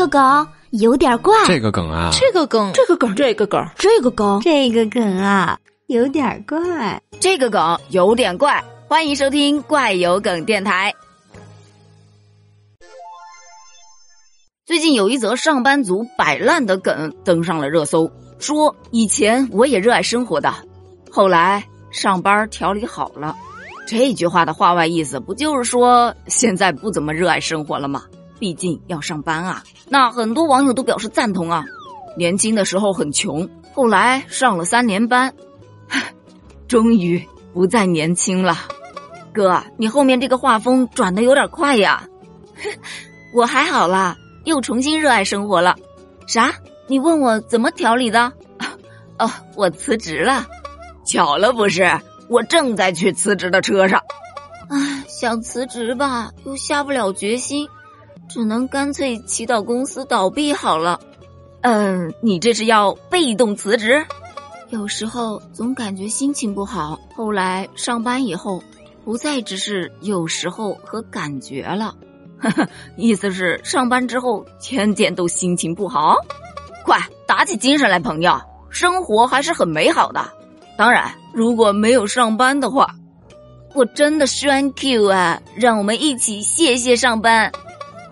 个梗有点怪，这个梗啊，这个梗，这个梗，这个梗，这个梗，这个梗啊，有点怪，这个梗有点怪。欢迎收听怪有梗电台。最近有一则上班族摆烂的梗登上了热搜，说以前我也热爱生活的，后来上班调理好了。这句话的话外意思不就是说现在不怎么热爱生活了吗？毕竟要上班啊。那很多网友都表示赞同啊。年轻的时候很穷，后来上了三年班，终于不再年轻了。哥，你后面这个画风转的有点快呀。我还好啦，又重新热爱生活了。啥？你问我怎么调理的？哦，我辞职了。巧了不是？我正在去辞职的车上。唉，想辞职吧，又下不了决心，只能干脆祈祷公司倒闭好了。嗯，你这是要被动辞职？有时候总感觉心情不好，后来上班以后。不再只是有时候和感觉了，呵 呵意思是上班之后天天都心情不好。快打起精神来，朋友，生活还是很美好的。当然，如果没有上班的话，我真的 thank you 啊！让我们一起谢谢上班。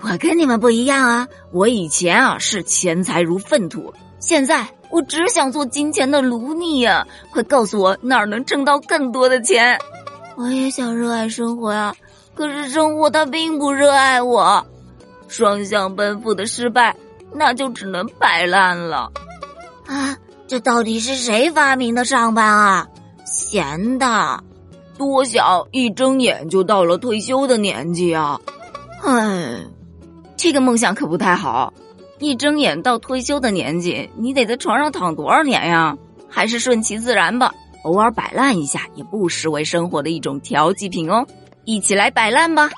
我跟你们不一样啊，我以前啊是钱财如粪土，现在我只想做金钱的奴隶呀！快告诉我哪儿能挣到更多的钱。我也想热爱生活呀，可是生活它并不热爱我，双向奔赴的失败，那就只能摆烂了。啊，这到底是谁发明的上班啊？闲的，多想一睁眼就到了退休的年纪啊！唉，这个梦想可不太好，一睁眼到退休的年纪，你得在床上躺多少年呀？还是顺其自然吧。偶尔摆烂一下，也不失为生活的一种调剂品哦！一起来摆烂吧！